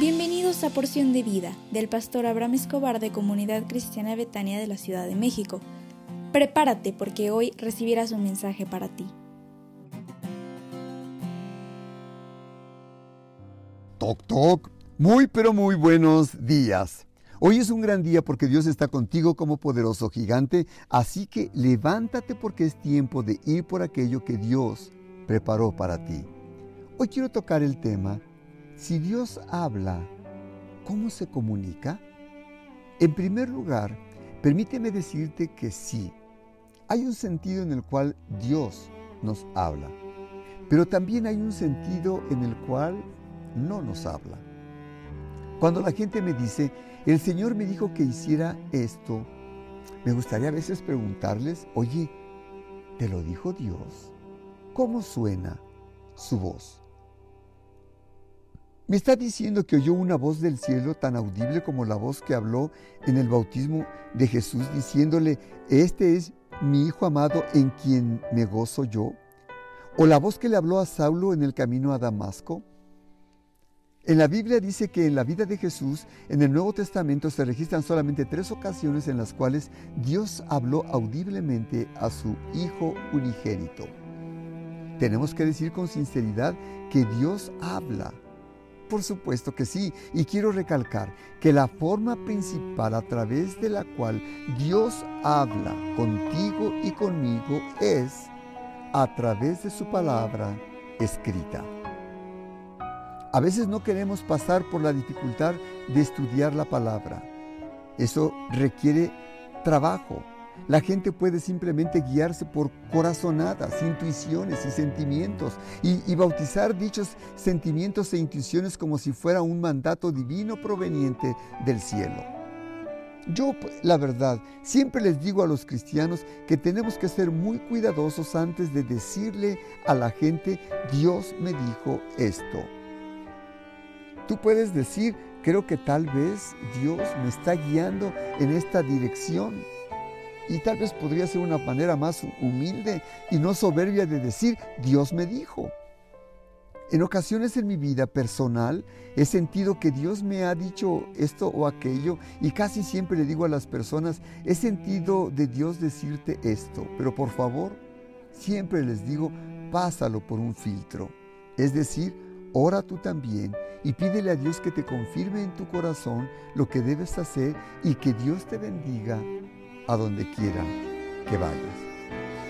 Bienvenidos a Porción de Vida del pastor Abraham Escobar de Comunidad Cristiana Betania de la Ciudad de México. Prepárate porque hoy recibirás un mensaje para ti. Toc, toc. Muy, pero muy buenos días. Hoy es un gran día porque Dios está contigo como poderoso gigante, así que levántate porque es tiempo de ir por aquello que Dios preparó para ti. Hoy quiero tocar el tema si Dios habla, ¿cómo se comunica? En primer lugar, permíteme decirte que sí, hay un sentido en el cual Dios nos habla, pero también hay un sentido en el cual no nos habla. Cuando la gente me dice, el Señor me dijo que hiciera esto, me gustaría a veces preguntarles, oye, ¿te lo dijo Dios? ¿Cómo suena su voz? Me está diciendo que oyó una voz del cielo tan audible como la voz que habló en el bautismo de Jesús diciéndole, este es mi Hijo amado en quien me gozo yo. O la voz que le habló a Saulo en el camino a Damasco. En la Biblia dice que en la vida de Jesús, en el Nuevo Testamento, se registran solamente tres ocasiones en las cuales Dios habló audiblemente a su Hijo unigénito. Tenemos que decir con sinceridad que Dios habla por supuesto que sí, y quiero recalcar que la forma principal a través de la cual Dios habla contigo y conmigo es a través de su palabra escrita. A veces no queremos pasar por la dificultad de estudiar la palabra. Eso requiere trabajo, la gente puede simplemente guiarse por corazonadas, intuiciones y sentimientos y, bautizar dichos sentimientos e intuiciones como si fuera un mandato divino proveniente del cielo. Yo, la verdad, siempre les digo a los cristianos que tenemos que ser muy cuidadosos antes de decirle a la gente, Dios me dijo esto. Tú puedes decir, creo que tal vez Dios me está guiando en esta dirección y tal vez podría ser una manera más humilde y no soberbia de decir, Dios me dijo. En ocasiones en mi vida personal he sentido que Dios me ha dicho esto o aquello y casi siempre le digo a las personas, he sentido de Dios decirte esto, pero por favor, siempre les digo, pásalo por un filtro. Es decir, ora tú también y pídele a Dios que te confirme en tu corazón lo que debes hacer y que Dios te bendiga a donde quiera que vayas.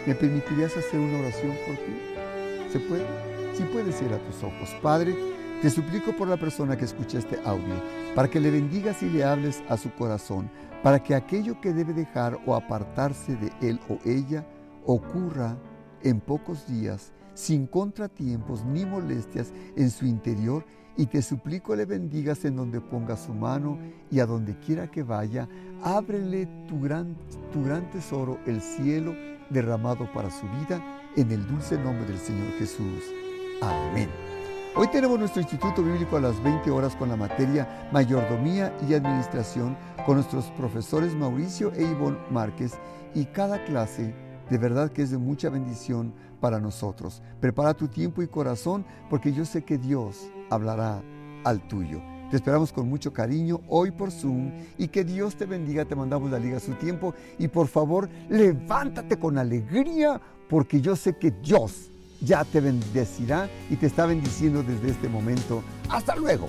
¿Me permitirías hacer una oración por ti? ¿Se puede? Si puedes ir a tus ojos. Padre, te suplico por la persona que escucha este audio, para que le bendigas y le hables a su corazón, para que aquello que debe dejar o apartarse de él o ella ocurra en pocos días, sin contratiempos ni molestias en su interior y te suplico le bendigas en donde ponga su mano y a donde quiera que vaya, ábrele tu gran, tesoro, el cielo derramado para su vida, en el dulce nombre del Señor Jesús. Amén. Hoy tenemos nuestro Instituto Bíblico a las 20 horas con la materia Mayordomía y Administración con nuestros profesores Mauricio e Ivonne Márquez y cada clase de verdad que es de mucha bendición para nosotros. Prepara tu tiempo y corazón porque yo sé que Dios hablará al tuyo. Te esperamos con mucho cariño hoy por Zoom y que Dios te bendiga. Te mandamos la liga a su tiempo y por favor levántate con alegría porque yo sé que Dios ya te bendecirá y te está bendiciendo desde este momento. Hasta luego.